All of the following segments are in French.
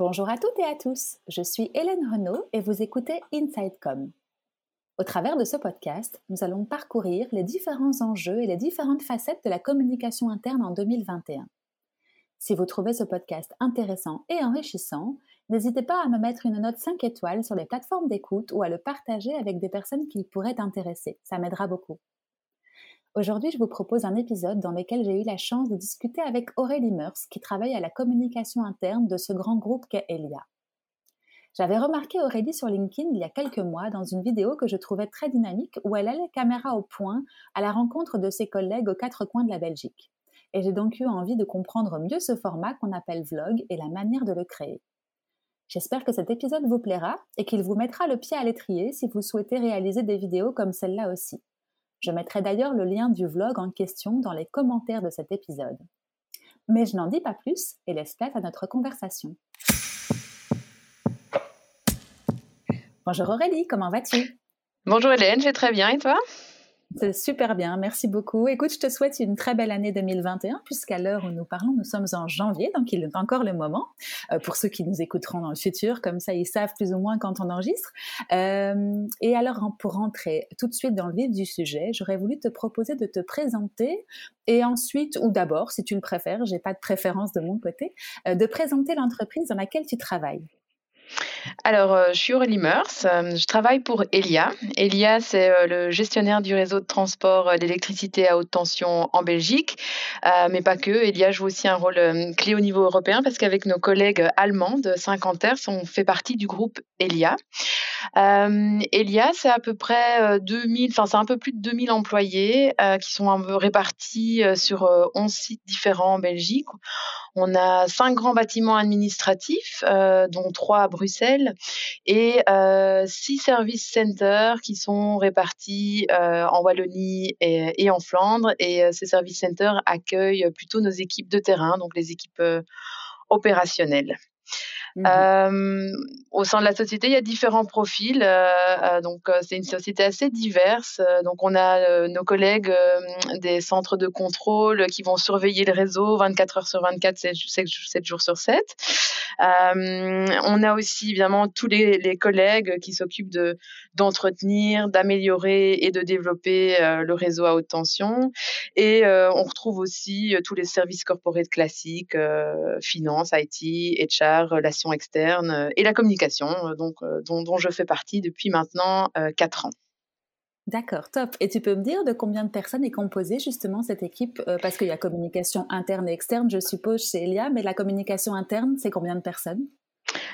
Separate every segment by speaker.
Speaker 1: Bonjour à toutes et à tous, je suis Hélène Renaud et vous écoutez InsideCom. Au travers de ce podcast, nous allons parcourir les différents enjeux et les différentes facettes de la communication interne en 2021. Si vous trouvez ce podcast intéressant et enrichissant, n'hésitez pas à me mettre une note 5 étoiles sur les plateformes d'écoute ou à le partager avec des personnes qui pourraient intéresser. Ça m'aidera beaucoup. Aujourd'hui, je vous propose un épisode dans lequel j'ai eu la chance de discuter avec Aurélie Meurs, qui travaille à la communication interne de ce grand groupe qu'est Elia. J'avais remarqué Aurélie sur LinkedIn il y a quelques mois dans une vidéo que je trouvais très dynamique où elle allait caméra au point à la rencontre de ses collègues aux quatre coins de la Belgique. Et j'ai donc eu envie de comprendre mieux ce format qu'on appelle vlog et la manière de le créer. J'espère que cet épisode vous plaira et qu'il vous mettra le pied à l'étrier si vous souhaitez réaliser des vidéos comme celle-là aussi. Je mettrai d'ailleurs le lien du vlog en question dans les commentaires de cet épisode. Mais je n'en dis pas plus et laisse place à notre conversation. Bonjour Aurélie, comment vas-tu?
Speaker 2: Bonjour Hélène, je vais très bien et toi?
Speaker 1: C'est super bien, merci beaucoup. Écoute, je te souhaite une très belle année 2021, puisqu'à l'heure où nous parlons, nous sommes en janvier, donc il est encore le moment. Euh, pour ceux qui nous écouteront dans le futur, comme ça ils savent plus ou moins quand on enregistre. Euh, et alors, pour rentrer tout de suite dans le vif du sujet, j'aurais voulu te proposer de te présenter et ensuite, ou d'abord, si tu le préfères, j'ai pas de préférence de mon côté, euh, de présenter l'entreprise dans laquelle tu travailles.
Speaker 2: Alors, euh, je suis Aurélie Meurs, euh, je travaille pour Elia. Elia, c'est euh, le gestionnaire du réseau de transport d'électricité à haute tension en Belgique, mais pas que. Elia joue aussi un rôle clé au niveau européen parce qu'avec nos collègues allemands de Saint-Quentin, on fait partie du groupe Elia. Elia, c'est à peu près 2000, enfin c'est un peu plus de 2000 employés qui sont un peu répartis sur 11 sites différents en Belgique. On a cinq grands bâtiments administratifs, dont trois à Bruxelles, et euh, six service centers qui sont répartis euh, en Wallonie et, en Flandre. Et euh, ces service centers accueillent plutôt nos équipes de terrain, donc les équipes opérationnelles. Mmh euh, au sein de la société, il y a différents profils. Euh, euh, donc, c'est une société assez diverse. Donc, on a nos collègues des centres de contrôle qui vont surveiller le réseau 24 heures sur 24, 7, jours sur 7. on a aussi évidemment tous les, collègues qui s'occupent de d'entretenir, d'améliorer et de développer le réseau à haute tension. Et on retrouve aussi tous les services corporate classiques, finance, IT, HR, relations externe euh, et la communication, euh, donc, euh, dont, dont, je fais partie depuis maintenant quatre ans.
Speaker 1: D'accord, top. Et tu peux me dire de combien de personnes est composée justement cette équipe Parce qu'il y a communication interne et externe, je suppose, chez Elia, mais la communication interne, c'est combien de personnes?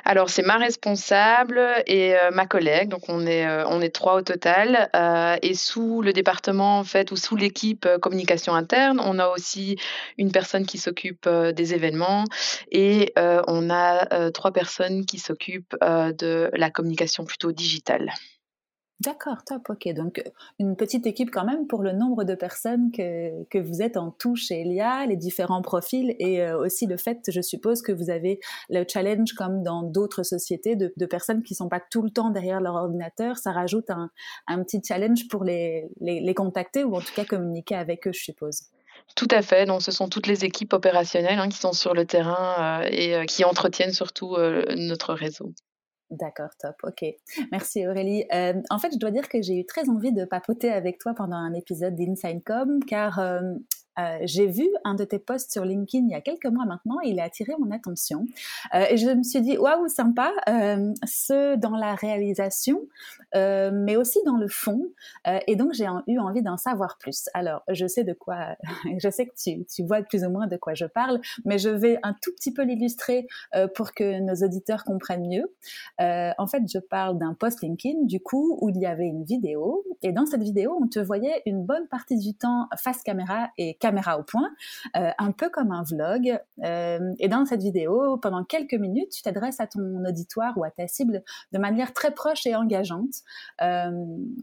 Speaker 2: Alors, c'est ma responsable et euh, ma collègue. Donc, on est, euh, on est trois au total. Euh, et sous le département, en fait, ou sous l'équipe communication interne, on a aussi une personne qui s'occupe des événements et on a trois personnes qui s'occupent de la communication plutôt digitale.
Speaker 1: D'accord, top, ok. Donc, une petite équipe quand même pour le nombre de personnes que, que vous êtes en tout chez Elia, les différents profils et euh, aussi le fait, je suppose, que vous avez le challenge comme dans d'autres sociétés de, personnes qui sont pas tout le temps derrière leur ordinateur. Ça rajoute un, un petit challenge pour les, les, contacter ou en tout cas communiquer avec eux, je suppose.
Speaker 2: Tout à fait. Donc, ce sont toutes les équipes opérationnelles hein, qui sont sur le terrain euh, et euh, qui entretiennent surtout notre réseau.
Speaker 1: D'accord, top, ok. Merci Aurélie. Euh, en fait, je dois dire que j'ai eu très envie de papoter avec toi pendant un épisode d'Insidecom, car euh, euh, j'ai vu un de tes posts sur LinkedIn il y a quelques mois maintenant et il a attiré mon attention. Euh, et je me suis dit, waouh, sympa, euh, ce dans la réalisation, mais aussi dans le fond. Et donc, j'ai eu envie d'en savoir plus. Alors, je sais de quoi, je sais que tu, tu, vois plus ou moins de quoi je parle, mais je vais un tout petit peu l'illustrer pour que nos auditeurs comprennent mieux. en fait, je parle d'un post LinkedIn, du coup, où il y avait une vidéo. Et dans cette vidéo, on te voyait une bonne partie du temps face caméra et caméra au point, euh, un peu comme un vlog. Euh, et dans cette vidéo, pendant quelques minutes, tu t'adresses à ton auditoire ou à ta cible de manière très proche et engageante. Euh,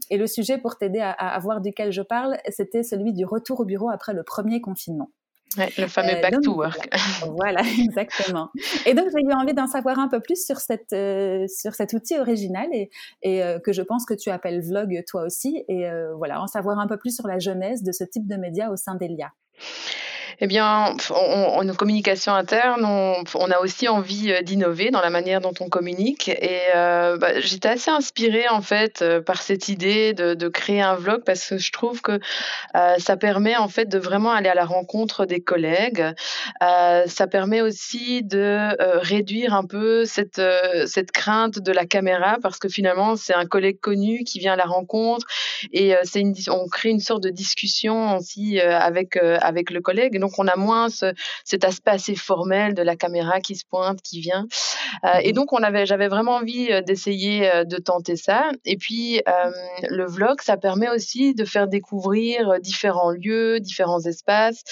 Speaker 1: et le sujet pour t'aider à, à, voir duquel je parle, c'était celui du retour au bureau après le premier confinement.
Speaker 2: Le fameux back to work.
Speaker 1: voilà, exactement. Et donc, j'ai eu envie d'en savoir un peu plus sur, cette, sur cet outil original et, et que je pense que tu appelles vlog toi aussi. Et voilà, en savoir un peu plus sur la jeunesse de ce type de média au sein d'Elia.
Speaker 2: Eh bien, en communication interne, on, a aussi envie euh, d'innover dans la manière dont on communique. Et euh, bah, j'étais assez inspirée en fait euh, par cette idée de, créer un vlog parce que je trouve que ça permet en fait de vraiment aller à la rencontre des collègues. ça permet aussi de réduire un peu cette cette crainte de la caméra parce que finalement c'est un collègue connu qui vient à la rencontre et c'est on crée une sorte de discussion aussi avec avec le collègue. Donc on a moins cet aspect assez formel de la caméra qui se pointe, qui vient. Euh, et mmh donc on avait, j'avais vraiment envie euh, d'essayer euh, de tenter ça. Et puis le vlog, ça permet aussi de faire découvrir différents lieux, différents espaces.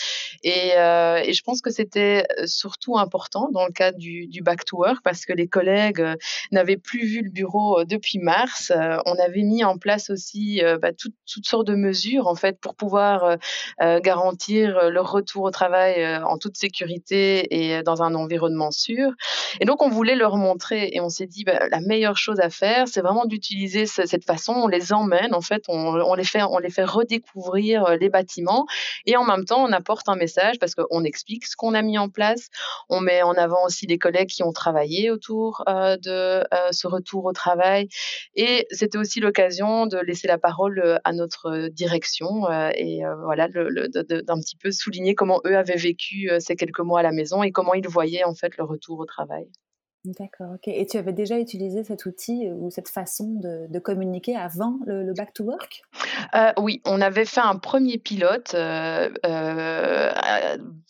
Speaker 2: Et, et je pense que c'était surtout important dans le cadre du, du, back to work parce que les collègues n'avaient plus vu le bureau depuis mars. on avait mis en place aussi bah, toutes, toutes sortes de mesures en fait pour pouvoir garantir leur retour au travail en toute sécurité et dans un environnement sûr. Et donc, on voulait leur montrer et on s'est dit, bah, la meilleure chose à faire, c'est vraiment d'utiliser cette façon. On les emmène, en fait, on, les fait, on les fait redécouvrir euh, les bâtiments et en même temps, on apporte un message parce qu'on explique ce qu'on a mis en place. On met en avant aussi les collègues qui ont travaillé autour euh, de euh, ce retour au travail. Et c'était aussi l'occasion de laisser la parole à notre direction et voilà, d'un petit peu souligner comment eux avaient vécu ces quelques mois à la maison et comment ils voyaient en fait le retour au travail.
Speaker 1: D'accord, ok. Et tu avais déjà utilisé cet outil euh, ou cette façon de, communiquer avant le, back to work?
Speaker 2: Euh, Oui, on avait fait un premier pilote euh,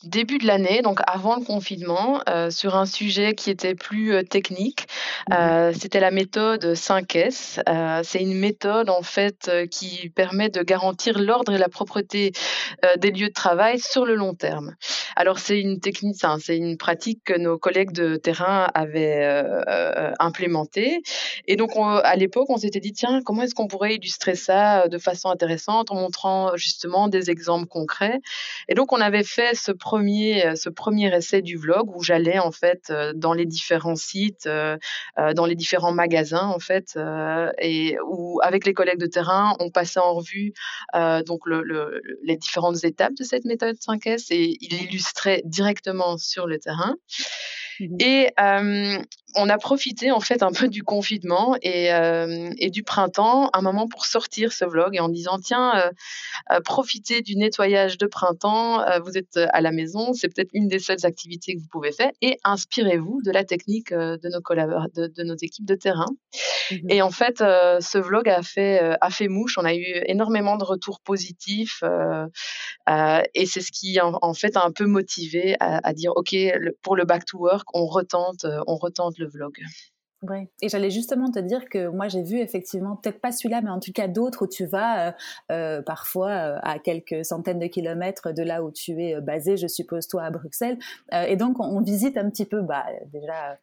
Speaker 2: début de l'année, donc avant le confinement, sur un sujet qui était plus technique. Mmh c'était la méthode 5S. C'est une méthode en fait qui permet de garantir l'ordre et la propreté des lieux de travail sur le long terme. Alors c'est une technique, c'est une pratique que nos collègues de terrain avaient euh, euh, implémenté. Et donc, à l'époque, on s'était dit, tiens, comment est-ce qu'on pourrait illustrer ça euh, de façon intéressante en montrant justement des exemples concrets? Et donc, on avait fait ce premier, ce premier essai du vlog où j'allais en fait dans les différents sites, dans les différents magasins en fait, et où avec les collègues de terrain, on passait en revue donc le, les différentes étapes de cette méthode 5S et il illustrait directement sur le terrain. Mmh et on a profité en fait un peu du confinement et, et, du printemps, un moment pour sortir ce vlog et en disant tiens, profitez du nettoyage de printemps, vous êtes à la maison, c'est peut-être une des seules activités que vous pouvez faire et inspirez-vous de la technique de nos collaborateurs, de, nos équipes de terrain. Mmh et en fait, ce vlog a fait, a fait mouche, on a eu énormément de retours positifs et c'est ce qui en, fait a un peu motivé à, à dire ok, pour le back to work, on retente, euh, on retente le vlog.
Speaker 1: Oui, et j'allais justement te dire que moi j'ai vu effectivement, peut-être pas celui-là, mais en tout cas d'autres où tu vas euh, euh, parfois à quelques centaines de kilomètres de là où tu es basé, je suppose toi à Bruxelles, et donc on, visite un petit peu, bah, déjà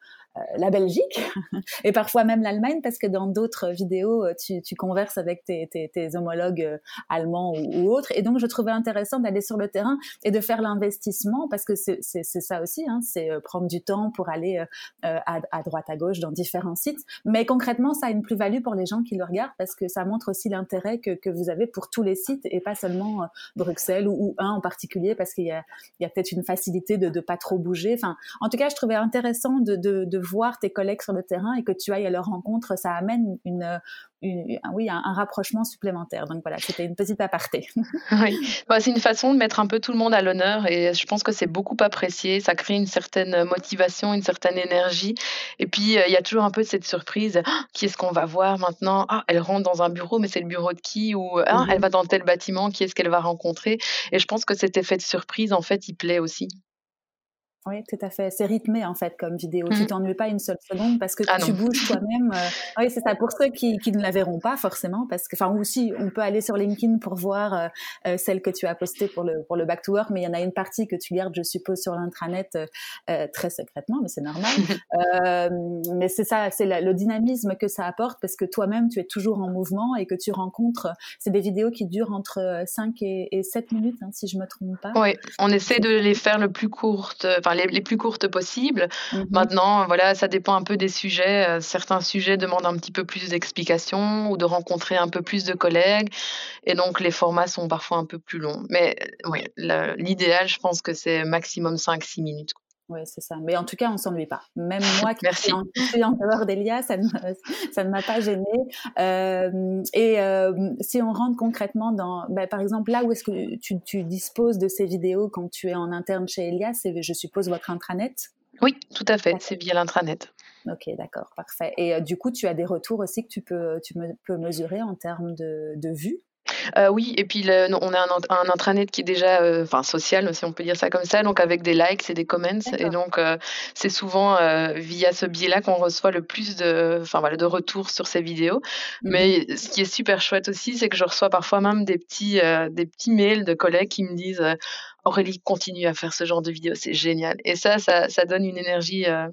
Speaker 1: la Belgique et parfois même l'Allemagne parce que dans d'autres vidéos euh, tu, tu, converses avec tes, tes, tes homologues euh, allemands ou, autres. Et donc je trouvais intéressant d'aller sur le terrain et de faire l'investissement parce que c'est ça aussi hein, c'est prendre du temps pour aller à, à, droite à gauche dans différents sites. Mais concrètement ça a une plus-value pour les gens qui le regardent parce que ça montre aussi l'intérêt que, que, vous avez pour tous les sites et pas seulement Bruxelles ou, ou, un en particulier parce qu'il y a, a peut-être une facilité de ne pas trop bouger. Enfin en tout cas je trouvais intéressant de, de, de voir tes collègues sur le terrain et que tu ailles à leur rencontre, ça amène une, oui, un, rapprochement supplémentaire. Donc voilà, c'était une petite aparté.
Speaker 2: oui, bah, c'est une façon de mettre un peu tout le monde à l'honneur et je pense que c'est beaucoup apprécié. Ça crée une certaine motivation, une certaine énergie. Et puis, euh, il y a toujours un peu cette surprise. «Ah, qui est-ce qu'on va voir maintenant? Ah, Elle rentre dans un bureau, mais c'est le bureau de qui? Ou ah, elle mmh va dans tel bâtiment, qui est-ce qu'elle va rencontrer? Et je pense que cet effet de surprise, en fait, il plaît aussi.
Speaker 1: Oui, tout à fait. C'est rythmé en fait comme vidéo. Tu Tu mmh. t'ennuies pas une seule seconde parce que ah tu bouges toi-même. Euh, oui, c'est ça. Pour ceux qui, qui, ne la verront pas forcément, parce que, enfin, aussi, on peut aller sur LinkedIn pour voir euh, euh, celle que tu as postée pour le pour le back to work, mais il y en a une partie que tu gardes, je suppose, sur l'intranet très secrètement, mais c'est normal. mais c'est ça, c'est le dynamisme que ça apporte parce que toi-même, tu es toujours en mouvement et que tu rencontres. C'est des vidéos qui durent entre 5 et, et 7 minutes, hein, si je me trompe pas.
Speaker 2: Oui, on essaie de les faire le plus courtes enfin les, plus courtes possibles. Mmh Maintenant, voilà, ça dépend un peu des sujets. certains sujets demandent un petit peu plus d'explications ou de rencontrer un peu plus de collègues, et donc les formats sont parfois un peu plus longs. Mais oui, l'idéal, je pense que c'est maximum 5-6 minutes.
Speaker 1: Oui, c'est ça. Mais en tout cas, on s'ennuie pas. Même moi qui suis en, en dehors d'Elia, ça ne, ça ne m'a pas gênée. Euh, et euh, si on rentre concrètement dans, ben, par exemple, là où est-ce que tu, tu, disposes de ces vidéos quand tu es en interne chez Elia, c'est, je suppose, votre intranet?
Speaker 2: Oui, tout à fait. C'est via l'intranet.
Speaker 1: Ok, d'accord, parfait. Et euh, du coup, tu as des retours aussi que tu peux, tu me, peux mesurer en termes de, de vues?
Speaker 2: Euh, oui, et puis on a un, intranet qui est déjà, euh, enfin social, si on peut dire ça comme ça, donc avec des likes et des comments. Et donc euh, c'est souvent via ce biais-là qu'on reçoit le plus de, enfin voilà, de retours sur ces vidéos. Mmh Mais ce qui est super chouette aussi, c'est que je reçois parfois même des petits, des petits mails de collègues qui me disent Aurélie continue à faire ce genre de vidéos, c'est génial. Et ça, ça, donne une énergie. Euh,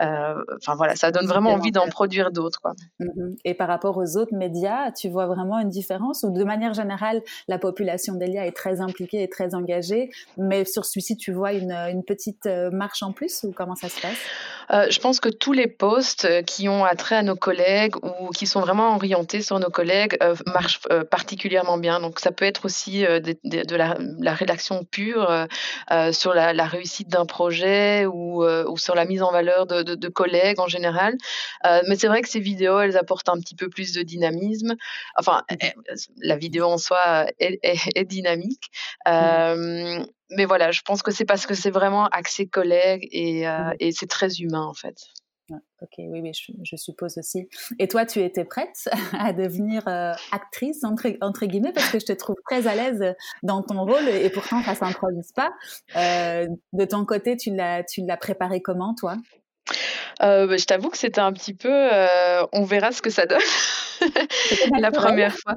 Speaker 2: euh, enfin voilà, ça donne vraiment envie d'en produire d'autres.
Speaker 1: Mm-hmm. Et par rapport aux autres médias, tu vois vraiment une différence ou de manière générale, la population d'Elia est très impliquée et très engagée, mais sur celui-ci, tu vois une, une, petite euh, marche en plus ou comment ça se passe?
Speaker 2: Je pense que tous les posts qui ont attrait à nos collègues ou qui sont vraiment orientés sur nos collègues marchent particulièrement bien. Donc ça peut être aussi de, de la, la rédaction pure euh, euh, sur la, réussite d'un projet ou, euh, ou, sur la mise en valeur de, de, collègues en général. mais c'est vrai que ces vidéos, elles apportent un petit peu plus de dynamisme. Enfin, la vidéo en soi est, est, dynamique. Mmh. mais voilà, je pense que c'est parce que c'est vraiment axé collègues et, mmh. et c'est très humain en fait.
Speaker 1: Ok, oui, oui, je, suppose aussi. Et toi, tu étais prête à devenir euh, actrice, entre, guillemets, parce que je te trouve très à l'aise dans ton rôle et pourtant, ça s'improvise pas. Euh, de ton côté, tu l'as préparé comment, toi?
Speaker 2: Euh, bah, je t'avoue que c'était un petit peu, euh, on verra ce que ça donne la première fois.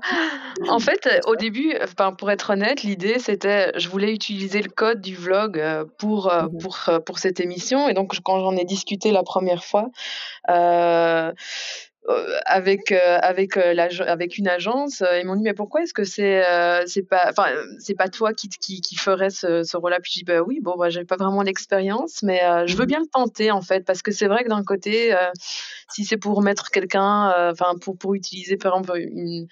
Speaker 2: En fait, au début, pour être honnête, l'idée c'était, je voulais utiliser le code du vlog euh, pour, mmh pour, pour cette émission. Et donc, quand j'en ai discuté la première fois, euh, avec euh, avec euh, avec une agence ils m'ont dit mais pourquoi est-ce que c'est c'est pas enfin c'est pas toi qui qui, qui ferais ce, ce rôle-là? Puis je dis bah oui bon bah j'ai pas vraiment l'expérience mais je veux mmh. bien le tenter en fait parce que c'est vrai que d'un côté si c'est pour mettre quelqu'un enfin pour pour utiliser par exemple une,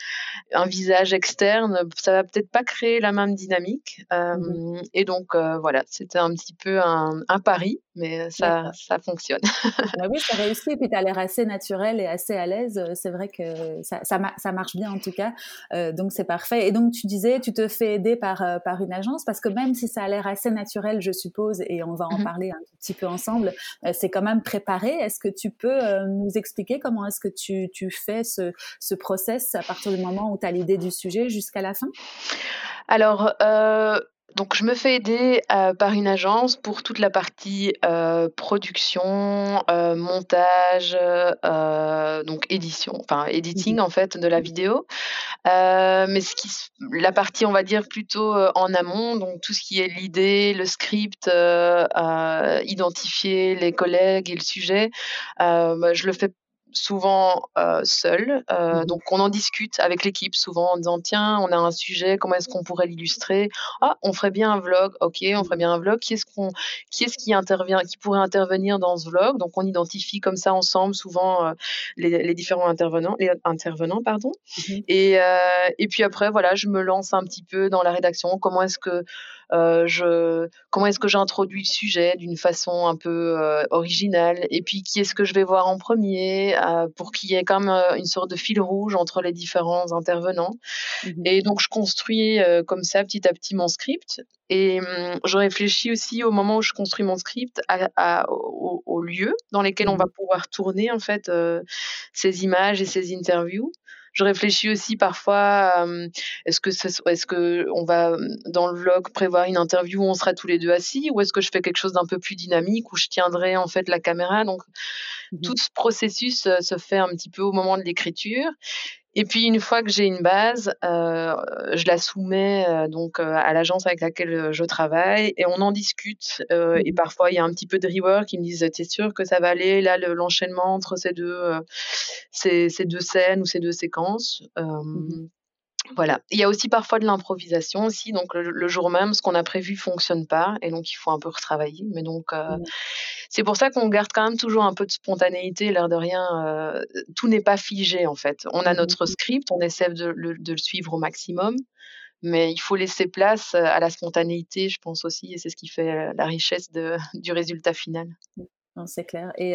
Speaker 2: un visage externe ça va peut-être pas créer la même dynamique mmh et donc voilà c'était un petit peu un, un pari mais ça ça fonctionne
Speaker 1: bah oui ça réussit et puis tu as l'air assez naturel et assez à l'aise, euh, c'est vrai que ça, ça, marche bien en tout cas. Euh, donc c'est parfait. Et donc tu disais, tu te fais aider par, euh, par une agence parce que même si ça a l'air assez naturel, je suppose, et on va en mmh parler un petit peu ensemble, c'est quand même préparé. Est-ce que tu peux nous expliquer comment est-ce que tu, tu fais ce, ce process à partir du moment où tu as l'idée du sujet jusqu'à la fin?
Speaker 2: Alors, donc je me fais aider euh, par une agence pour toute la partie euh, production, euh, montage, donc édition, enfin editing en fait de la vidéo. mais ce qui, la partie on va dire plutôt en amont, donc tout ce qui est l'idée, le script, identifier les collègues et le sujet, bah, je le fais souvent euh, seul. Euh, mmh donc, on en discute avec l'équipe souvent en disant tiens, on a un sujet, comment est-ce qu'on pourrait l'illustrer? Ah, on ferait bien un vlog. Ok, on ferait bien un vlog. Qui est-ce qu'on, qui est-ce qui intervient, qui pourrait intervenir dans ce vlog? Donc, on identifie comme ça ensemble souvent euh, les, différents intervenants, les intervenants, pardon. Mmh et, et puis après, voilà, je me lance un petit peu dans la rédaction. Comment est-ce que je, comment est-ce que j'introduis le sujet d'une façon un peu euh, originale? Et puis qui est-ce que je vais voir en premier? Euh, pour qu'il y ait comme une sorte de fil rouge entre les différents intervenants. Mmh et donc je construis comme ça petit à petit mon script. Et hum, je réfléchis aussi au moment où je construis mon script à, au, lieu dans lesquels on mmh va pouvoir tourner en fait ces images et ces interviews je réfléchis aussi parfois, est-ce que est-ce que on va dans le vlog prévoir une interview où on sera tous les deux assis, ou est-ce que je fais quelque chose d'un peu plus dynamique où je tiendrai en fait la caméra? Donc mmh tout ce processus se fait un petit peu au moment de l'écriture. Et puis une fois que j'ai une base, euh, je la soumets euh, donc euh, à l'agence avec laquelle je travaille et on en discute. et mmh parfois il y a un petit peu de rework. Ils me disent "T'es sûr que ça va aller là l'enchaînement entre ces deux ces, ces, deux scènes ou ces deux séquences? Mmh Voilà. Il y a aussi parfois de l'improvisation aussi, donc le, jour même, ce qu'on a prévu fonctionne pas et donc il faut un peu retravailler. Mais donc euh, mmh. c'est pour ça qu'on garde quand même toujours un peu de spontanéité, l'air de rien. Euh, tout n'est pas figé en fait. On a mmh notre script, on essaie de le, de le suivre au maximum, mais il faut laisser place à la spontanéité, je pense aussi, et c'est ce qui fait la richesse de, du résultat final. Mmh
Speaker 1: c'est clair. Et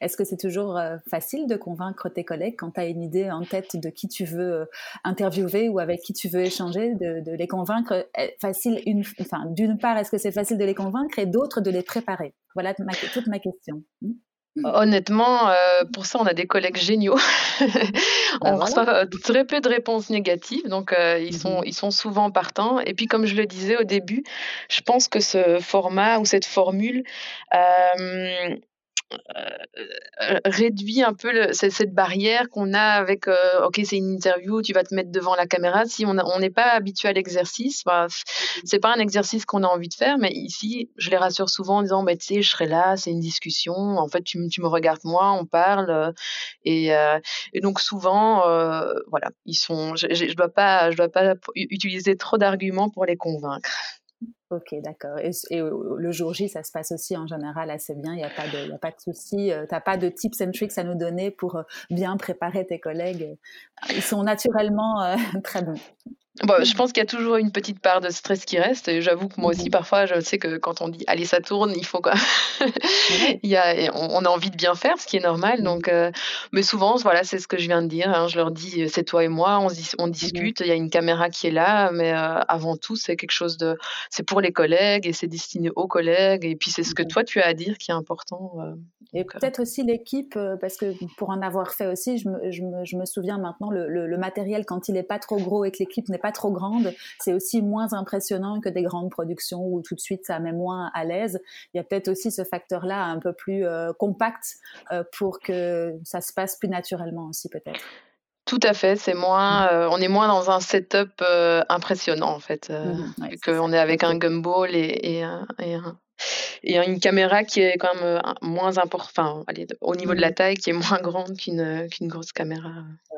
Speaker 1: est-ce que c'est toujours facile de convaincre tes collègues quand tu as une idée en tête de qui tu veux interviewer ou avec qui tu veux échanger, de, les convaincre eh, facile une, enfin, D'une part, est-ce que c'est facile de les convaincre et d'autre, de les préparer? Voilà toute ma question. Mmh.
Speaker 2: Honnêtement, pour ça, on a des collègues géniaux. on bah, reçoit très peu de réponses négatives, donc ils, sont, mmh ils sont souvent partants. Et puis, comme je le disais au début, je pense que ce format ou cette formule euh, réduit un peu le, cette, barrière qu'on a avec euh, ok c'est une interview tu vas te mettre devant la caméra. Si on n'est pas habitué à l'exercice bah, c'est pas un exercice qu'on a envie de faire mais ici je les rassure souvent en disant bah, tu sais je serai là c'est une discussion. En fait tu, tu, me regardes moi on parle euh, et, donc souvent voilà ils sont je, je, je dois pas je dois pas utiliser trop d'arguments pour les convaincre
Speaker 1: Ok, d'accord. Et, le jour J, ça se passe aussi en général assez bien. Il n'y a pas de, y pas de souci. Euh, tu n'as pas de tips and tricks à nous donner pour euh, bien préparer tes collègues. Ils sont naturellement euh, très bons.
Speaker 2: Bon, je pense qu'il y a toujours une petite part de stress qui reste. Et j'avoue que moi aussi, mmh parfois, je sais que quand on dit allez, ça tourne, il faut quoi. il y a, on, a envie de bien faire, ce qui est normal. Mmh donc, euh, mais souvent, voilà, c'est ce que je viens de dire. Hein. je leur dis c'est toi et moi, on, on mmh discute. Il y a une caméra qui est là, mais euh, avant tout, c'est quelque chose de, c'est pour les collègues et c'est destiné aux collègues. Et puis, c'est ce que toi tu as à dire qui est important. Euh,
Speaker 1: et peut-être aussi l'équipe, parce que pour en avoir fait aussi, je me, je me, je me souviens maintenant le, le, le, matériel quand il n'est pas trop gros et que l'équipe n'est pas trop grande, c'est aussi moins impressionnant que des grandes productions où tout de suite ça met moins à l'aise. Il y a peut-être aussi ce facteur-là un peu plus euh, compact euh, pour que ça se passe plus naturellement aussi peut-être.
Speaker 2: Tout à fait, c'est moins, euh, on est moins dans un setup impressionnant en fait, mmh vu qu'on est avec un gumball et, et, un, et un et une caméra qui est quand même euh, moins importante, au niveau de la mmh. taille, qui est moins grande qu'une qu'une grosse caméra.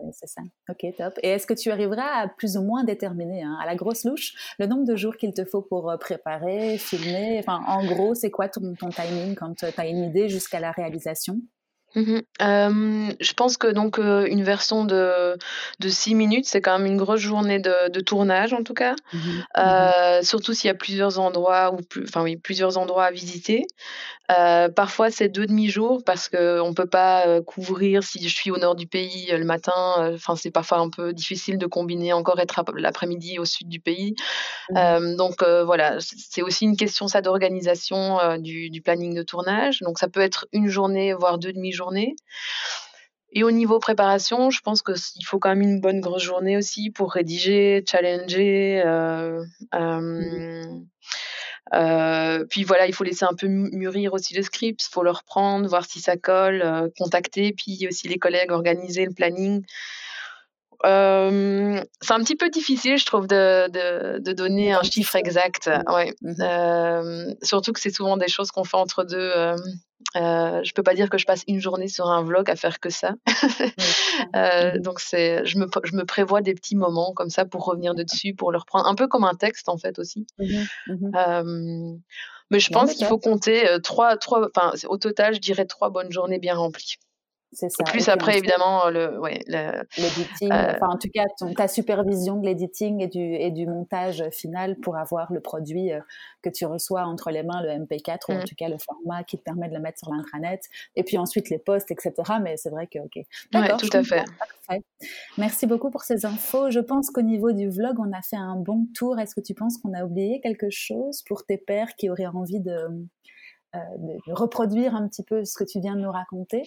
Speaker 1: Oui, c'est ça. Ok, top. Et est-ce que tu arriveras à plus ou moins déterminer, hein, à la grosse louche, le nombre de jours qu'il te faut pour euh, préparer, filmer? Enfin, en gros, c'est quoi ton, ton timing quand tu as une idée jusqu'à la réalisation?
Speaker 2: Mmh je pense que donc une version de de 6 minutes, c'est quand même une grosse journée de de tournage en tout cas. Mmh mmh surtout s'il y a plusieurs endroits ou plus enfin oui, plusieurs endroits à visiter. parfois c'est deux demi-jours parce qu'on ne peut pas, couvrir si je suis au nord du pays, le matin, enfin c'est parfois un peu difficile de combiner encore être l'après-midi au sud du pays. donc voilà, c'est aussi une question ça d'organisation, du du planning de tournage. Donc ça peut être une journée, voire deux demi-journées et au niveau préparation, je pense qu'il faut quand même une bonne grosse journée aussi pour rédiger, challenger. Euh, euh, euh, puis voilà, il faut laisser un peu mûrir aussi le script, il faut le reprendre, voir si ça colle, contacter, puis aussi les collègues, organiser le planning. C'est un petit peu difficile, je trouve, de, de, donner un chiffre exact. Ouais. Mmh surtout que c'est souvent des choses qu'on fait entre deux euh, je peux pas dire que je passe une journée sur un vlog à faire que ça. euh, mmh donc c'est, je me, je me prévois des petits moments comme ça pour revenir dessus, pour le reprendre, un peu comme un texte en fait aussi. Mmh mmh euh, mais je pense qu'il faut compter euh, trois, trois, enfin au total, je dirais trois bonnes journées bien remplies. C'est ça. Plus après, évidemment, le, ouais,
Speaker 1: l'editing, euh, enfin, en tout cas, ta supervision de l'editing et du, et du montage final pour avoir le produit euh, que tu reçois entre les mains, le MP4, ou en mm. tout cas le format qui te permet de le mettre sur l'intranet, et puis ensuite les posts, etc. Mais c'est vrai que, ok.
Speaker 2: D'accord, tout à fait.
Speaker 1: Merci beaucoup pour ces infos. Je pense qu'au niveau du vlog, on a fait un bon tour. Est-ce que tu penses qu'on a oublié quelque chose pour tes pères qui auraient envie de, de reproduire un petit peu ce que tu viens de nous raconter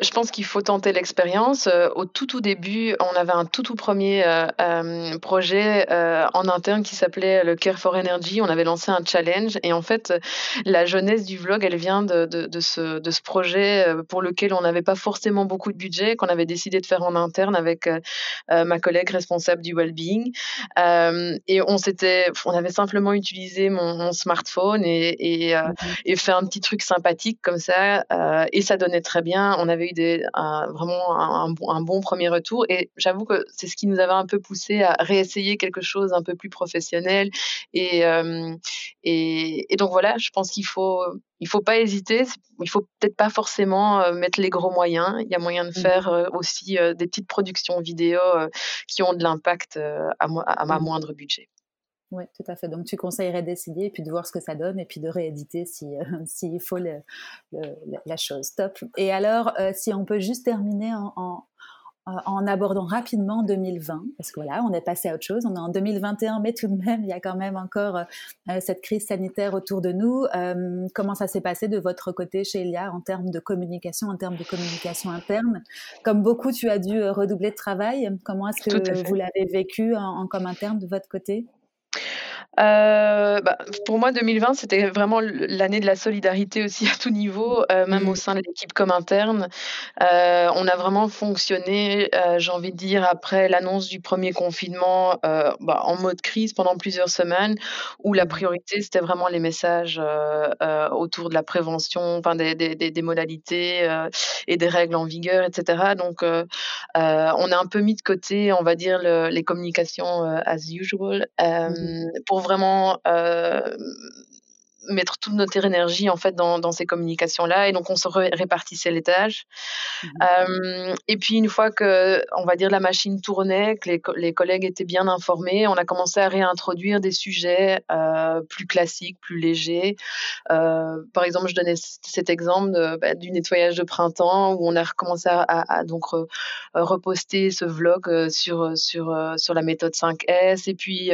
Speaker 2: je pense qu'il faut tenter l'expérience. Euh, au tout tout début, on avait un tout tout premier euh, euh, projet en interne qui s'appelait le Care for Energy. On avait lancé un challenge et en fait, la jeunesse du vlog, elle vient de, de, de ce, de ce projet pour lequel on n'avait pas forcément beaucoup de budget, qu'on avait décidé de faire en interne avec ma collègue responsable du well-being. et on s'était, on avait simplement utilisé mon, smartphone et, et, mmh et, fait un petit truc sympathique comme ça et ça donnait très bien. On avait eu des, vraiment un, un, bon premier retour. Et j'avoue que c'est ce qui nous avait un peu poussé à réessayer quelque chose un peu plus professionnel. Et, et, et donc voilà, je pense qu'il faut il faut pas hésiter. Il faut peut-être pas forcément mettre les gros moyens. Il y a moyen de mmh faire aussi des petites productions vidéo qui ont de l'impact à, à, à, mmh moindre budget.
Speaker 1: Oui, tout à fait. Donc, tu conseillerais d'essayer et puis de voir ce que ça donne et puis de rééditer s'il si, euh, faut le, la chose. Top. Et alors, euh, si on peut juste terminer en, en, en, abordant rapidement 2020, parce que voilà, on est passé à autre chose. On est en 2021, mais tout de même, il y a quand même encore euh, cette crise sanitaire autour de nous. comment ça s'est passé de votre côté chez Elia en termes de communication, en termes de communication interne? Comme beaucoup, tu as dû redoubler de travail. Comment est-ce que vous l'avez vécu en, en comme interne de votre côté?
Speaker 2: Euh, bah, pour moi, 2020, c'était vraiment l'année de la solidarité aussi à tout niveau, euh, même au mmh. sein de l'équipe comme interne. Euh, on a vraiment fonctionné, j'ai envie de dire, après l'annonce du premier confinement, bah, en mode crise pendant plusieurs semaines, où la mmh. priorité, c'était vraiment les messages autour de la prévention, enfin des, des, des, modalités et des règles en vigueur, etc. Donc, on a un peu mis de côté, on va dire, le, les communications as usual mmh. pour vraiment euh, mettre toute notre énergie en fait dans, dans ces communications là et donc on se répartissait les tâches. Mmh euh, et puis une fois que on va dire la machine tournait que les, les, collègues étaient bien informés on a commencé à réintroduire des sujets euh, plus classiques plus légers. Euh, par exemple je donnais cet exemple de, bah, du nettoyage de printemps où on a recommencé à, à, donc re, reposter ce vlog sur sur sur la méthode 5S et puis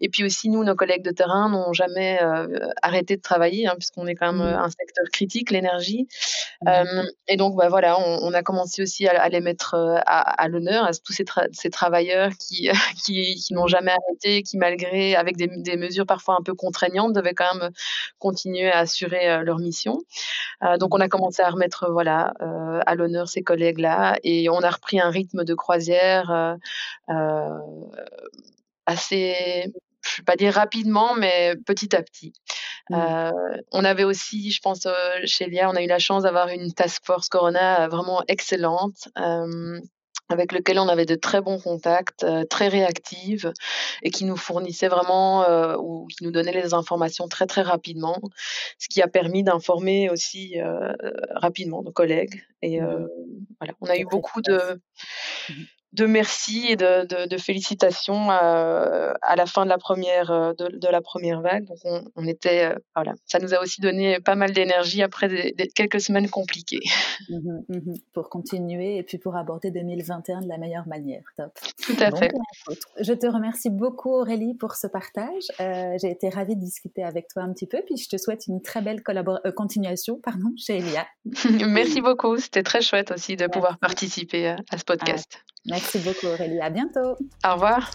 Speaker 2: et puis aussi nous nos collègues de terrain n'ont jamais arrêté de travailler, hein, puisqu'on est quand même mmh. un secteur critique, l'énergie. Mmh. et donc, bah, voilà, on, a commencé aussi à, les mettre à, l'honneur, à tous ces, ces travailleurs qui, qui, qui n'ont jamais arrêté, qui malgré, avec des, des, mesures parfois un peu contraignantes, devaient quand même continuer à assurer leur mission. donc, on a commencé à remettre voilà, à l'honneur ces collègues-là et on a repris un rythme de croisière assez je ne vais pas dire rapidement, mais petit à petit. Mmh. Euh, on avait aussi, je pense, euh, chez Lia, on a eu la chance d'avoir une task force Corona euh, vraiment excellente. avec lequel on avait de très bons contacts, très réactives et qui nous fournissaient vraiment ou qui nous donnaient les informations très très rapidement, ce qui a permis d'informer aussi rapidement nos collègues. Et mmh. voilà, on a eu beaucoup de de merci et de, de, de félicitations à, à, la fin de la première euh, de, de la première vague. Donc on, on, était euh, voilà, ça nous a aussi donné pas mal d'énergie après des, des, quelques semaines compliquées.
Speaker 1: Mmh mmh pour continuer et puis pour aborder 2021 de la meilleure manière. Top.
Speaker 2: Tout à fait.
Speaker 1: Je te remercie beaucoup Aurélie pour ce partage. Euh, J'ai été ravie de discuter avec toi un petit peu, puis je te souhaite une très belle euh, continuation pardon, chez Elia.
Speaker 2: Merci beaucoup. C'était très chouette aussi de pouvoir participer à, à ce podcast.
Speaker 1: Merci beaucoup Aurélie. À bientôt.
Speaker 2: Au revoir.